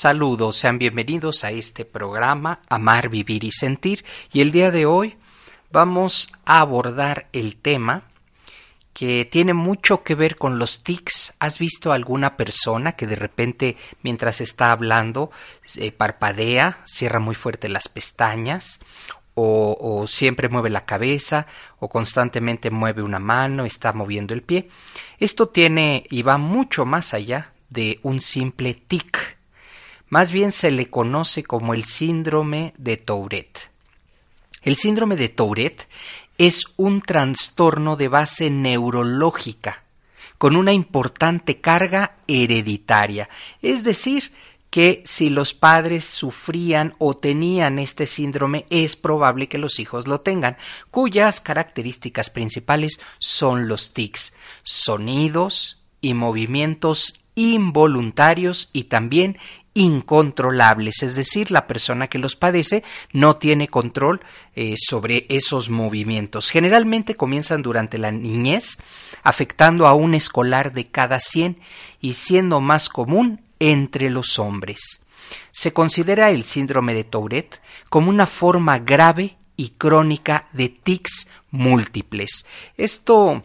Saludos, sean bienvenidos a este programa Amar, Vivir y Sentir y el día de hoy vamos a abordar el tema que tiene mucho que ver con los tics. ¿Has visto alguna persona que de repente mientras está hablando eh, parpadea, cierra muy fuerte las pestañas o, o siempre mueve la cabeza o constantemente mueve una mano, está moviendo el pie? Esto tiene y va mucho más allá de un simple tic más bien se le conoce como el síndrome de Tourette. El síndrome de Tourette es un trastorno de base neurológica con una importante carga hereditaria, es decir, que si los padres sufrían o tenían este síndrome es probable que los hijos lo tengan, cuyas características principales son los tics, sonidos y movimientos involuntarios y también incontrolables, es decir, la persona que los padece no tiene control eh, sobre esos movimientos. Generalmente comienzan durante la niñez, afectando a un escolar de cada 100 y siendo más común entre los hombres. Se considera el síndrome de Tourette como una forma grave y crónica de tics múltiples. Esto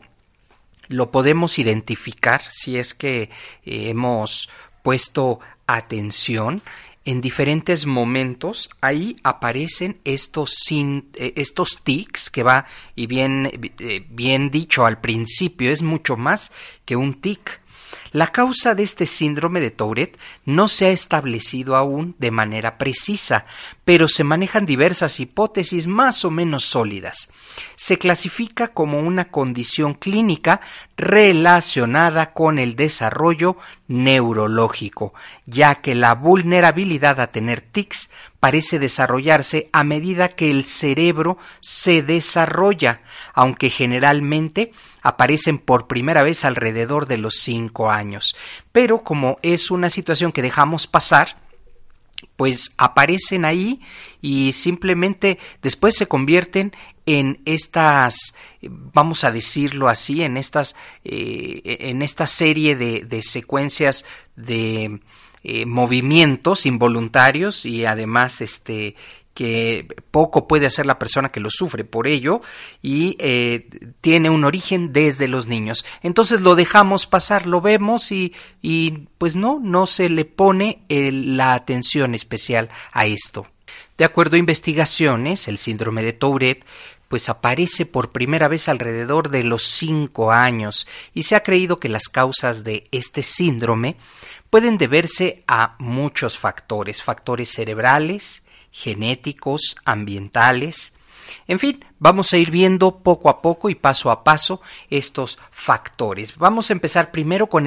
lo podemos identificar si es que eh, hemos puesto atención en diferentes momentos ahí aparecen estos eh, estos tics que va y bien eh, bien dicho al principio es mucho más que un tic la causa de este síndrome de Tourette no se ha establecido aún de manera precisa, pero se manejan diversas hipótesis más o menos sólidas. Se clasifica como una condición clínica relacionada con el desarrollo neurológico, ya que la vulnerabilidad a tener tics parece desarrollarse a medida que el cerebro se desarrolla, aunque generalmente aparecen por primera vez alrededor de los cinco años. Pero como es una situación que dejamos pasar, pues aparecen ahí y simplemente después se convierten en estas vamos a decirlo así en estas eh, en esta serie de, de secuencias de eh, movimientos involuntarios y además este que poco puede hacer la persona que lo sufre por ello y eh, tiene un origen desde los niños. Entonces lo dejamos pasar, lo vemos y, y pues no, no se le pone la atención especial a esto. De acuerdo a investigaciones, el síndrome de Tourette pues aparece por primera vez alrededor de los cinco años y se ha creído que las causas de este síndrome pueden deberse a muchos factores, factores cerebrales, genéticos, ambientales, en fin, vamos a ir viendo poco a poco y paso a paso estos factores. Vamos a empezar primero con,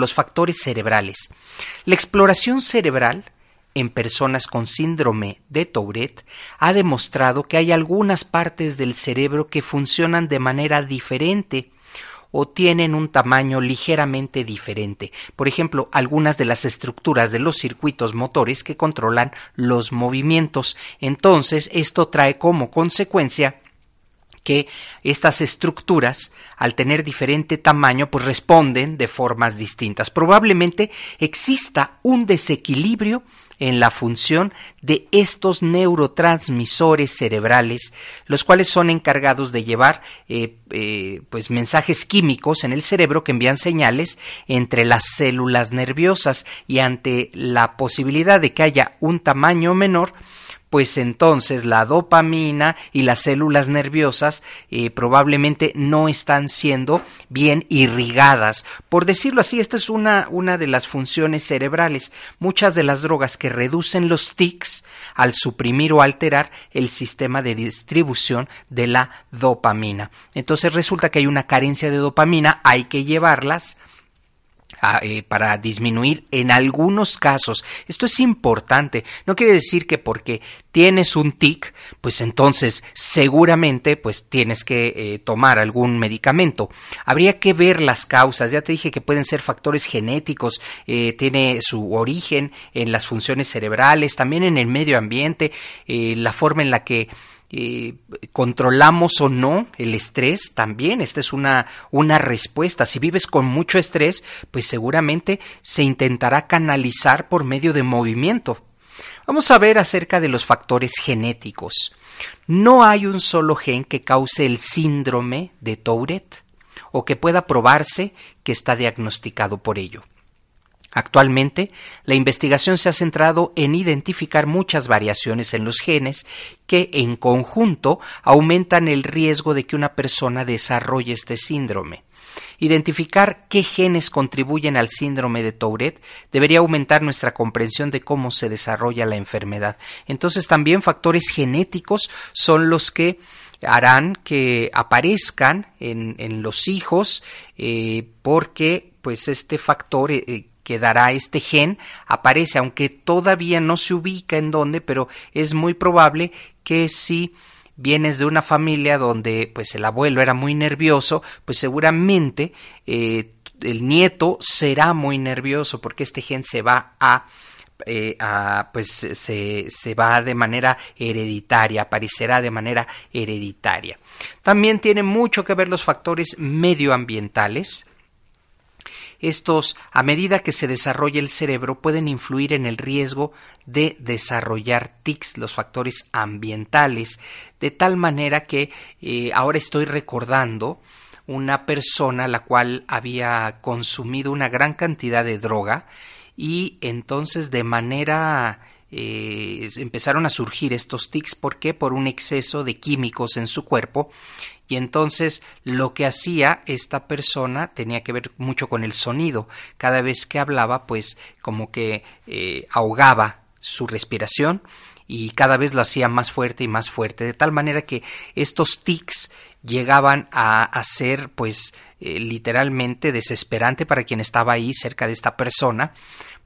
los factores cerebrales. La exploración cerebral en personas con síndrome de Tourette ha demostrado que hay algunas partes del cerebro que funcionan de manera diferente o tienen un tamaño ligeramente diferente. Por ejemplo, algunas de las estructuras de los circuitos motores que controlan los movimientos. Entonces, esto trae como consecuencia que estas estructuras, al tener diferente tamaño, pues responden de formas distintas. Probablemente exista un desequilibrio en la función de estos neurotransmisores cerebrales, los cuales son encargados de llevar eh, eh, pues mensajes químicos en el cerebro que envían señales entre las células nerviosas y ante la posibilidad de que haya un tamaño menor, pues entonces la dopamina y las células nerviosas eh, probablemente no están siendo bien irrigadas. Por decirlo así, esta es una, una de las funciones cerebrales. Muchas de las drogas que reducen los tics al suprimir o alterar el sistema de distribución de la dopamina. Entonces resulta que hay una carencia de dopamina, hay que llevarlas para disminuir en algunos casos. Esto es importante. No quiere decir que porque tienes un tic, pues entonces seguramente pues tienes que eh, tomar algún medicamento. Habría que ver las causas. Ya te dije que pueden ser factores genéticos, eh, tiene su origen en las funciones cerebrales, también en el medio ambiente, la forma en la que eh, controlamos o no el estrés también. Esta es una, una respuesta. Si vives con mucho estrés, pues seguramente se intentará canalizar por medio de movimiento. Vamos a ver acerca de los factores genéticos. No hay un solo gen que cause el síndrome de Tourette o que pueda probarse que está diagnosticado por ello. Actualmente, la investigación se ha centrado en identificar muchas variaciones en los genes que, en conjunto, aumentan el riesgo de que una persona desarrolle este síndrome. Identificar qué genes contribuyen al síndrome de Tourette debería aumentar nuestra comprensión de cómo se desarrolla la enfermedad. Entonces también factores genéticos son los que harán que aparezcan en, los hijos eh, porque pues este factor eh, que dará este gen aparece, aunque todavía no se ubica en dónde, pero es muy probable que si vienes de una familia donde pues el abuelo era muy nervioso, pues seguramente eh, el nieto será muy nervioso porque este gen se va a eh, pues se, se, va de manera hereditaria, aparecerá de manera hereditaria. También tiene mucho que ver los factores medioambientales, estos, a medida que se desarrolla el cerebro, pueden influir en el riesgo de desarrollar tics, los factores ambientales, de tal manera que eh, ahora estoy recordando una persona la cual había consumido una gran cantidad de droga y entonces de manera eh, empezaron a surgir estos tics. ¿Por qué? Por un exceso de químicos en su cuerpo y entonces lo que hacía esta persona tenía que ver mucho con el sonido. Cada vez que hablaba, pues como que eh, ahogaba su respiración y cada vez lo hacía más fuerte y más fuerte, de tal manera que estos tics llegaban a, ser pues eh, literalmente desesperante para quien estaba ahí cerca de esta persona.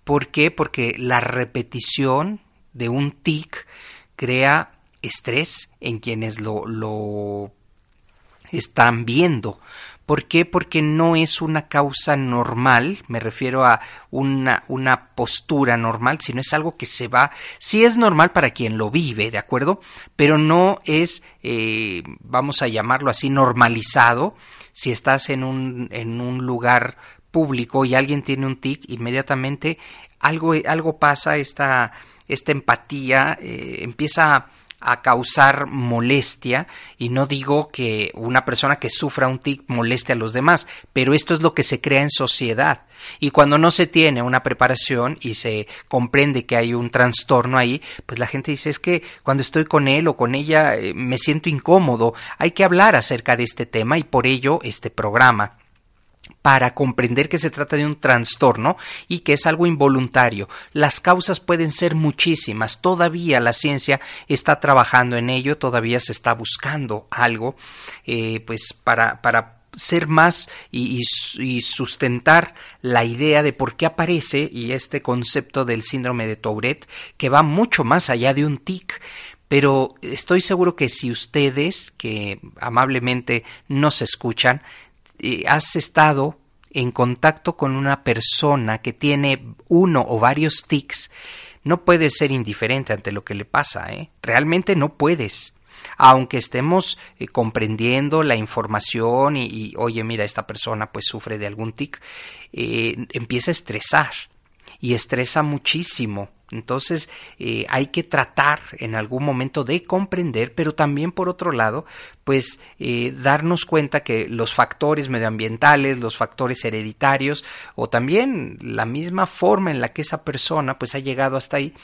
¿Por qué? Porque la repetición de un tic crea estrés en quienes lo, lo están viendo. ¿Por qué? Porque no es una causa normal, me refiero a una, una, postura normal, sino es algo que se va, sí es normal para quien lo vive, ¿de acuerdo? Pero no es, eh, vamos a llamarlo así, normalizado. Si estás en un, en un lugar público y alguien tiene un tic, inmediatamente algo, algo pasa, esta, esta empatía eh, empieza a causar molestia y no digo que una persona que sufra un tic moleste a los demás, pero esto es lo que se crea en sociedad. Y cuando no se tiene una preparación y se comprende que hay un trastorno ahí, pues la gente dice es que cuando estoy con él o con ella eh, me siento incómodo. Hay que hablar acerca de este tema y por ello este programa para comprender que se trata de un trastorno y que es algo involuntario. Las causas pueden ser muchísimas. Todavía la ciencia está trabajando en ello, todavía se está buscando algo, eh, pues para, para ser más y, y, sustentar la idea de por qué aparece y este concepto del síndrome de Tourette que va mucho más allá de un tic pero estoy seguro que si ustedes que amablemente nos escuchan eh, has estado en contacto con una persona que tiene uno o varios tics, no puedes ser indiferente ante lo que le pasa, ¿eh? Realmente no puedes. Aunque estemos eh, comprendiendo la información y, oye, mira, esta persona pues sufre de algún tic, empieza a estresar y estresa muchísimo Entonces eh, hay que tratar en algún momento de comprender, pero también por otro lado, pues eh, darnos cuenta que los factores medioambientales, los factores hereditarios o también la misma forma en la que esa persona pues ha llegado hasta ahí,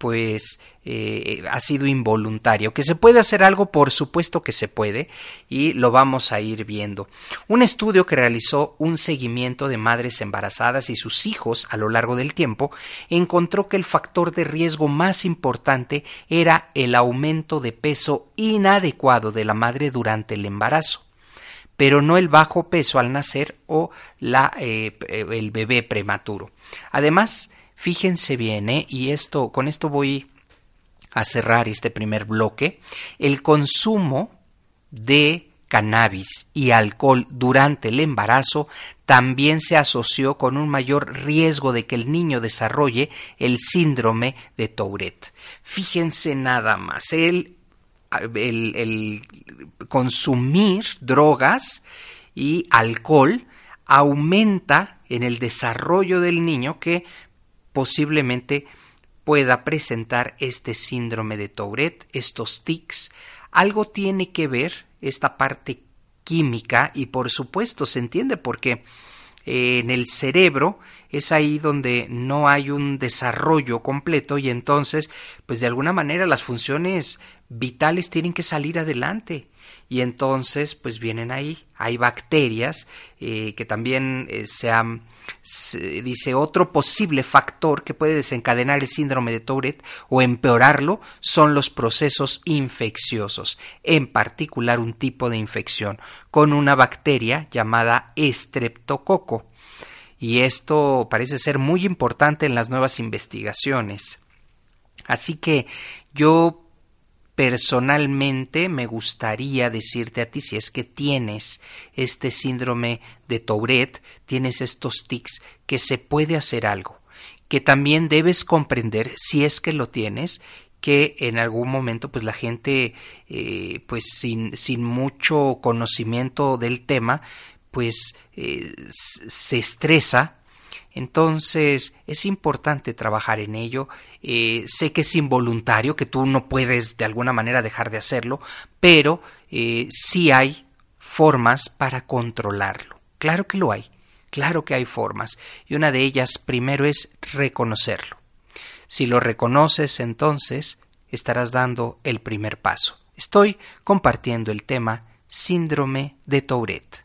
pues eh, ha sido involuntario. Que se puede hacer algo, por supuesto que se puede, y lo vamos a ir viendo. Un estudio que realizó un seguimiento de madres embarazadas y sus hijos a lo largo del tiempo encontró que el factor de riesgo más importante era el aumento de peso inadecuado de la madre durante el embarazo pero no el bajo peso al nacer o la, eh, el bebé prematuro. Además, Fíjense bien, ¿eh? y esto, con esto voy a cerrar este primer bloque. El consumo de cannabis y alcohol durante el embarazo también se asoció con un mayor riesgo de que el niño desarrolle el síndrome de Tourette. Fíjense nada más, el, el, el consumir drogas y alcohol aumenta en el desarrollo del niño que posiblemente pueda presentar este síndrome de Tourette, estos tics. Algo tiene que ver esta parte química y por supuesto se entiende porque eh, en el cerebro es ahí donde no hay un desarrollo completo y entonces pues de alguna manera las funciones vitales tienen que salir adelante y entonces pues vienen ahí hay bacterias eh, que también eh, se han dice otro posible factor que puede desencadenar el síndrome de Tourette o empeorarlo son los procesos infecciosos, en particular un tipo de infección con una bacteria llamada estreptococo. Y esto parece ser muy importante en las nuevas investigaciones. Así que yo personalmente me gustaría decirte a ti si es que tienes este síndrome de Tourette, tienes estos tics, que se puede hacer algo, que también debes comprender si es que lo tienes que en algún momento pues la gente eh, pues sin, sin mucho conocimiento del tema pues eh, se estresa entonces es importante trabajar en ello. Eh, sé que es involuntario, que tú no puedes de alguna manera dejar de hacerlo, pero eh, sí hay formas para controlarlo. Claro que lo hay, claro que hay formas. Y una de ellas primero es reconocerlo. Si lo reconoces, entonces estarás dando el primer paso. Estoy compartiendo el tema síndrome de Tourette.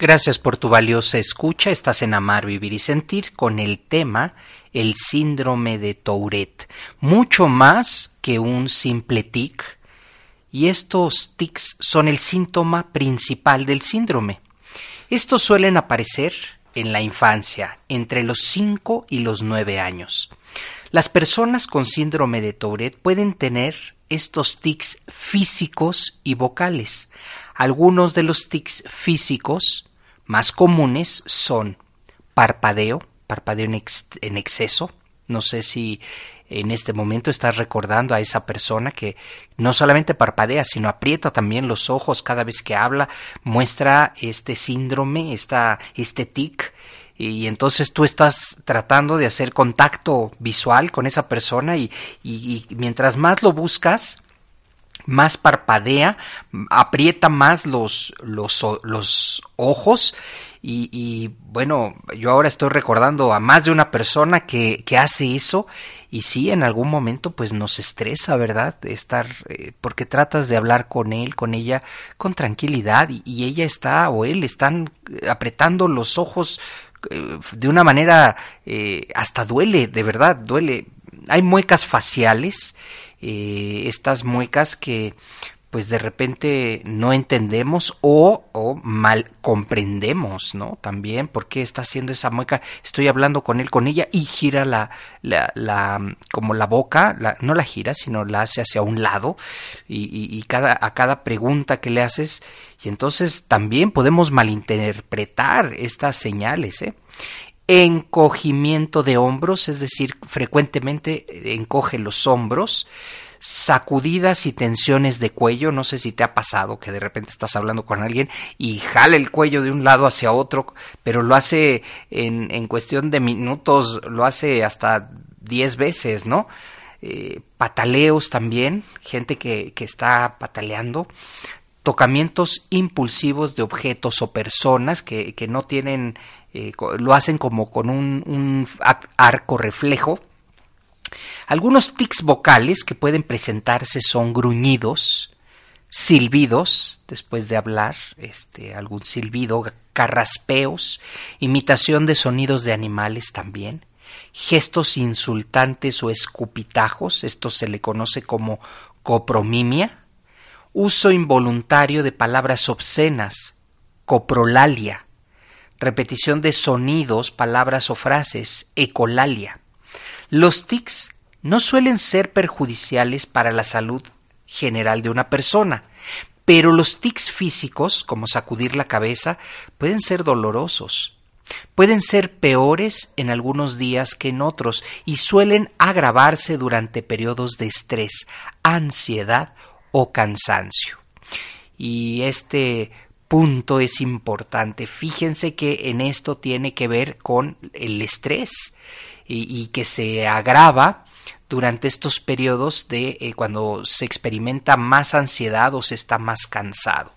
Gracias por tu valiosa escucha. Estás en Amar, Vivir y Sentir con el tema el síndrome de Tourette. Mucho más que un simple tic. Y estos tics son el síntoma principal del síndrome. Estos suelen aparecer en la infancia, entre los 5 y los 9 años. Las personas con síndrome de Tourette pueden tener estos tics físicos y vocales. Algunos de los tics físicos más comunes son parpadeo, parpadeo en, exceso. No sé si en este momento estás recordando a esa persona que no solamente parpadea, sino aprieta también los ojos cada vez que habla, muestra este síndrome, esta, este tic, y entonces tú estás tratando de hacer contacto visual con esa persona y, y mientras más lo buscas, más parpadea, aprieta más los, los, los ojos y, y, bueno, yo ahora estoy recordando a más de una persona que, que hace eso y sí, en algún momento pues nos estresa, ¿verdad? Estar, eh, porque tratas de hablar con él, con ella, con tranquilidad y, ella está o él están apretando los ojos eh, de una manera eh, hasta duele, de verdad, duele. Hay muecas faciales eh, estas muecas que pues de repente no entendemos o, mal comprendemos, ¿no? También, ¿por qué está haciendo esa mueca? Estoy hablando con él, con ella, y gira la, la, la como la boca, no la gira, sino la hace hacia un lado, y, y, cada, a cada pregunta que le haces, y entonces también podemos malinterpretar estas señales, ¿eh? Encogimiento de hombros, es decir, frecuentemente encoge los hombros, sacudidas y tensiones de cuello. No sé si te ha pasado que de repente estás hablando con alguien y jale el cuello de un lado hacia otro, pero lo hace en, en cuestión de minutos, lo hace hasta diez veces, ¿no? Eh, pataleos también, gente que, que está pataleando, tocamientos impulsivos de objetos o personas que, que no tienen, eh, lo hacen como con un, un arco reflejo, algunos tics vocales que pueden presentarse son gruñidos, silbidos, después de hablar, este, algún silbido, carraspeos, imitación de sonidos de animales también, gestos insultantes o escupitajos, esto se le conoce como copromimia, uso involuntario de palabras obscenas, coprolalia, repetición de sonidos, palabras o frases, ecolalia. Los tics no suelen ser perjudiciales para la salud general de una persona, pero los tics físicos, como sacudir la cabeza, pueden ser dolorosos. Pueden ser peores en algunos días que en otros y suelen agravarse durante periodos de estrés, ansiedad o cansancio. Y este punto es importante. Fíjense que en esto tiene que ver con el estrés y, que se agrava durante estos periodos de eh, cuando se experimenta más ansiedad o se está más cansado.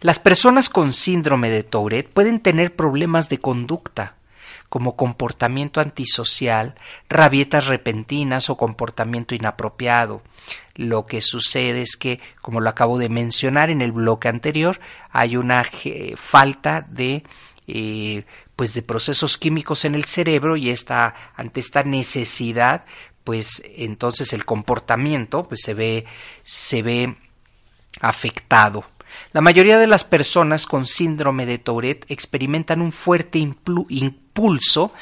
Las personas con síndrome de Tourette pueden tener problemas de conducta, como comportamiento antisocial, rabietas repentinas o comportamiento inapropiado. Lo que sucede es que, como lo acabo de mencionar en el bloque anterior, hay una falta de eh, pues de procesos químicos en el cerebro y esta ante esta necesidad pues entonces el comportamiento pues se ve se ve afectado. La mayoría de las personas con síndrome de Tourette experimentan un fuerte impulso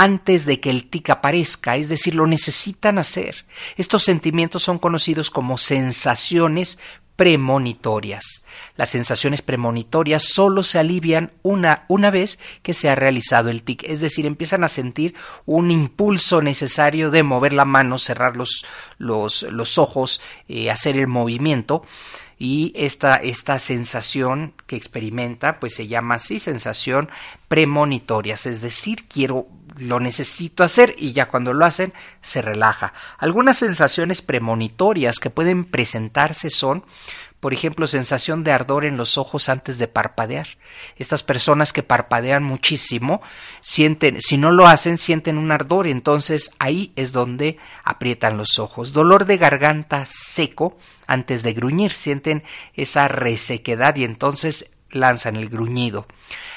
antes de que el tic aparezca, es decir, lo necesitan hacer. Estos sentimientos son conocidos como sensaciones premonitorias. Las sensaciones premonitorias solo se alivian una, una vez que se ha realizado el tic, es decir, empiezan a sentir un impulso necesario de mover la mano, cerrar los, los, los ojos, eh, hacer el movimiento y esta, esta sensación que experimenta pues se llama así sensación premonitorias, es decir, quiero lo necesito hacer y ya cuando lo hacen se relaja. Algunas sensaciones premonitorias que pueden presentarse son por ejemplo, sensación de ardor en los ojos antes de parpadear. Estas personas que parpadean muchísimo, sienten, si no lo hacen, sienten un ardor, entonces ahí es donde aprietan los ojos. Dolor de garganta seco antes de gruñir, sienten esa resequedad y entonces lanzan el gruñido.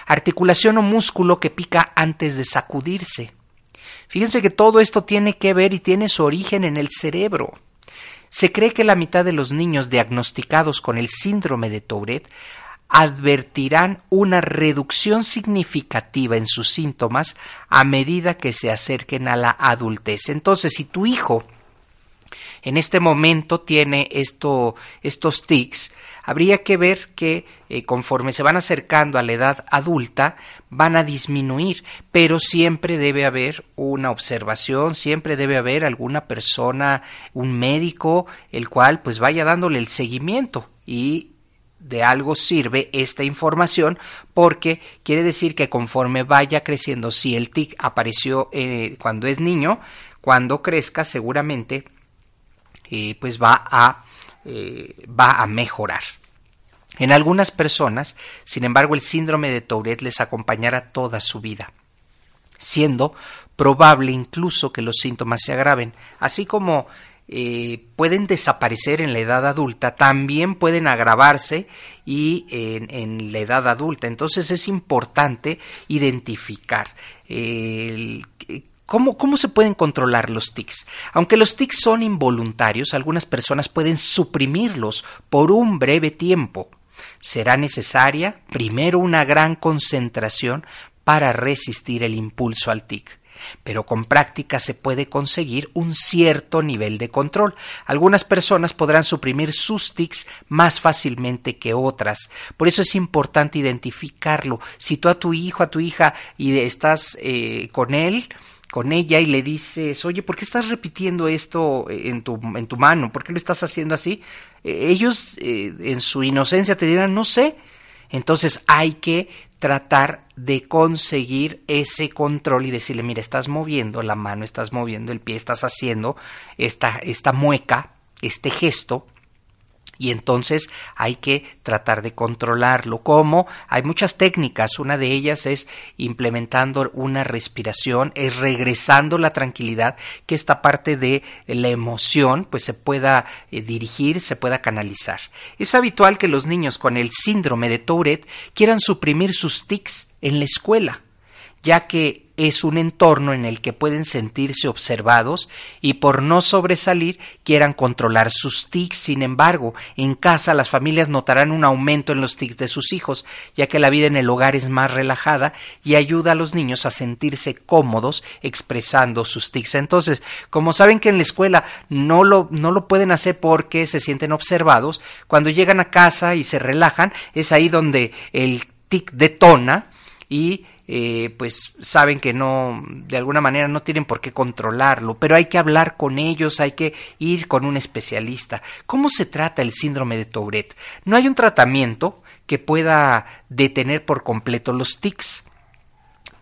Articulación o músculo que pica antes de sacudirse. Fíjense que todo esto tiene que ver y tiene su origen en el cerebro. Se cree que la mitad de los niños diagnosticados con el síndrome de Tourette advertirán una reducción significativa en sus síntomas a medida que se acerquen a la adultez. Entonces, si tu hijo en este momento tiene esto, estos tics, habría que ver que eh, conforme se van acercando a la edad adulta van a disminuir, pero siempre debe haber una observación, siempre debe haber alguna persona, un médico, el cual pues vaya dándole el seguimiento y de algo sirve esta información porque quiere decir que conforme vaya creciendo, si el tic apareció eh, cuando es niño, cuando crezca seguramente eh, pues va a eh, va a mejorar. En algunas personas, sin embargo, el síndrome de Tourette les acompañará toda su vida, siendo probable incluso que los síntomas se agraven, así como eh, pueden desaparecer en la edad adulta, también pueden agravarse y en, la edad adulta. Entonces es importante identificar ¿Cómo, ¿Cómo, se pueden controlar los tics? Aunque los tics son involuntarios, algunas personas pueden suprimirlos por un breve tiempo. Será necesaria primero una gran concentración para resistir el impulso al tic pero con práctica se puede conseguir un cierto nivel de control. Algunas personas podrán suprimir sus tics más fácilmente que otras. Por eso es importante identificarlo. Si tú a tu hijo, a tu hija, y estás eh, con él, con ella y le dices, oye, ¿por qué estás repitiendo esto en tu, en tu mano? ¿Por qué lo estás haciendo así? Eh, ellos eh, en su inocencia te dirán, no sé. Entonces hay que tratar de conseguir ese control y decirle, mira, estás moviendo la mano, estás moviendo el pie, estás haciendo esta, esta mueca, este gesto, y entonces hay que tratar de controlarlo. ¿Cómo? Hay muchas técnicas. Una de ellas es implementando una respiración, es regresando la tranquilidad, que esta parte de la emoción pues se pueda eh, dirigir, se pueda canalizar. Es habitual que los niños con el síndrome de Tourette quieran suprimir sus tics en la escuela, ya que es un entorno en el que pueden sentirse observados y por no sobresalir quieran controlar sus tics. Sin embargo, en casa las familias notarán un aumento en los tics de sus hijos, ya que la vida en el hogar es más relajada y ayuda a los niños a sentirse cómodos expresando sus tics. Entonces, como saben que en la escuela no lo, no lo pueden hacer porque se sienten observados, cuando llegan a casa y se relajan, es ahí donde el tic detona y eh, pues saben que no, de alguna manera no tienen por qué controlarlo, pero hay que hablar con ellos, hay que ir con un especialista. ¿Cómo se trata el síndrome de Tourette? No hay un tratamiento que pueda detener por completo los tics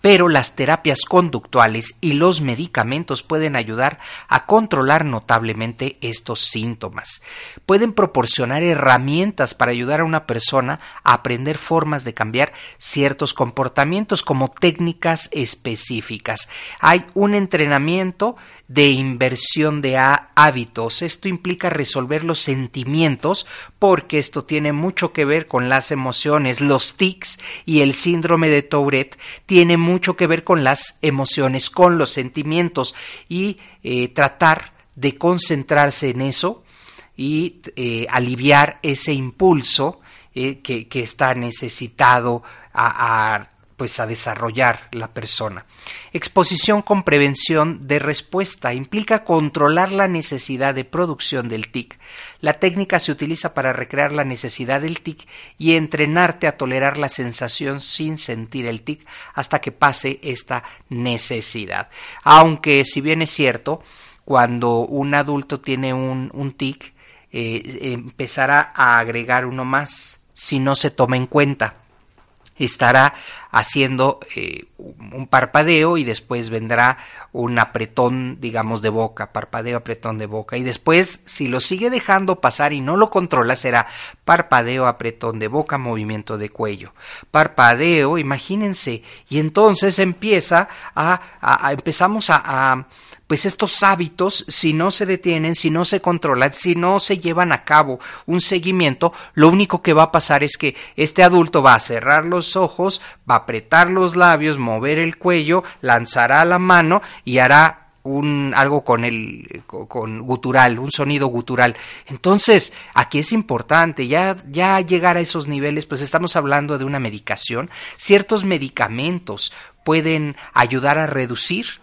pero las terapias conductuales y los medicamentos pueden ayudar a controlar notablemente estos síntomas. Pueden proporcionar herramientas para ayudar a una persona a aprender formas de cambiar ciertos comportamientos como técnicas específicas. Hay un entrenamiento de inversión de hábitos. Esto implica resolver los sentimientos porque esto tiene mucho que ver con las emociones. Los tics y el síndrome de Tourette tiene que ver con las emociones, con los sentimientos y eh, tratar de concentrarse en eso y eh, aliviar ese impulso eh, que, está necesitado a pues a desarrollar la persona. Exposición con prevención de respuesta implica controlar la necesidad de producción del TIC. La técnica se utiliza para recrear la necesidad del TIC y entrenarte a tolerar la sensación sin sentir el TIC hasta que pase esta necesidad. Aunque si bien es cierto, cuando un adulto tiene un, tic, eh, empezará a agregar uno más si no se toma en cuenta estará haciendo eh, un parpadeo y después vendrá un apretón, digamos, de boca, parpadeo, apretón de boca. Y después, si lo sigue dejando pasar y no lo controla, será parpadeo, apretón de boca, movimiento de cuello. Parpadeo, imagínense. Y entonces empieza a, a empezamos a pues estos hábitos, si no se detienen, si no se controlan, si no se llevan a cabo un seguimiento, lo único que va a pasar es que este adulto va a cerrar los ojos, va a apretar los labios, mover el cuello, lanzará la mano y hará un algo con el con gutural, un sonido gutural. Entonces, aquí es importante ya ya llegar a esos niveles, pues estamos hablando de una medicación. Ciertos medicamentos pueden ayudar a reducir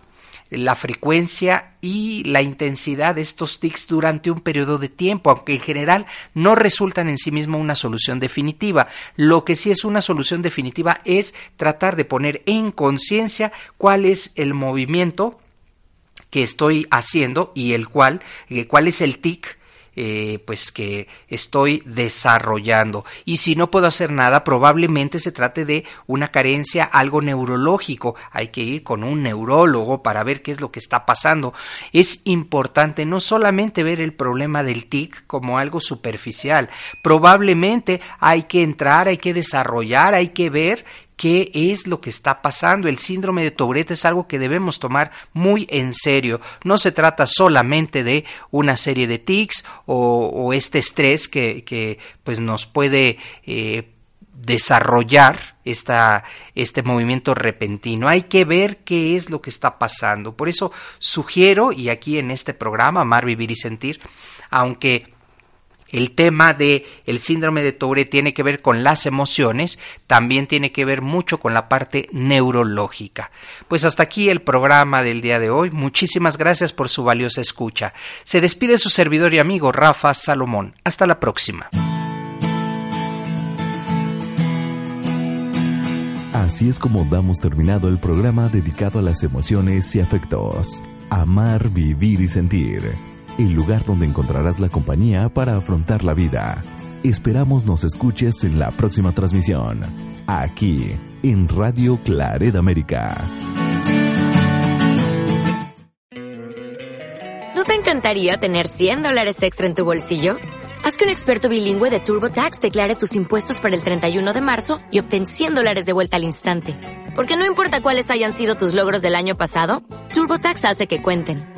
la frecuencia y la intensidad de estos tics durante un periodo de tiempo, aunque en general no resultan en sí mismo una solución definitiva. Lo que sí es una solución definitiva es tratar de poner en conciencia cuál es el movimiento que estoy haciendo y el cual, eh, cuál es el tic eh, pues que estoy desarrollando. Y si no puedo hacer nada, probablemente se trate de una carencia, algo neurológico. Hay que ir con un neurólogo para ver qué es lo que está pasando. Es importante no solamente ver el problema del TIC como algo superficial. Probablemente hay que entrar, hay que desarrollar, hay que ver qué es lo que está pasando. El síndrome de Tourette es algo que debemos tomar muy en serio. No se trata solamente de una serie de tics o, este estrés que, que pues nos puede eh, desarrollar esta, este movimiento repentino. Hay que ver qué es lo que está pasando. Por eso sugiero, y aquí en este programa, Amar, Vivir y Sentir, aunque el tema de el síndrome de Tourette tiene que ver con las emociones, también tiene que ver mucho con la parte neurológica. Pues hasta aquí el programa del día de hoy. Muchísimas gracias por su valiosa escucha. Se despide su servidor y amigo Rafa Salomón. Hasta la próxima. Así es como damos terminado el programa dedicado a las emociones y afectos. Amar, vivir y sentir el lugar donde encontrarás la compañía para afrontar la vida. Esperamos nos escuches en la próxima transmisión, aquí en Radio Claret América. ¿No te encantaría tener 100 dólares extra en tu bolsillo? Haz que un experto bilingüe de TurboTax declare tus impuestos para el 31 de marzo y obtén 100 dólares de vuelta al instante. Porque no importa cuáles hayan sido tus logros del año pasado, TurboTax hace que cuenten.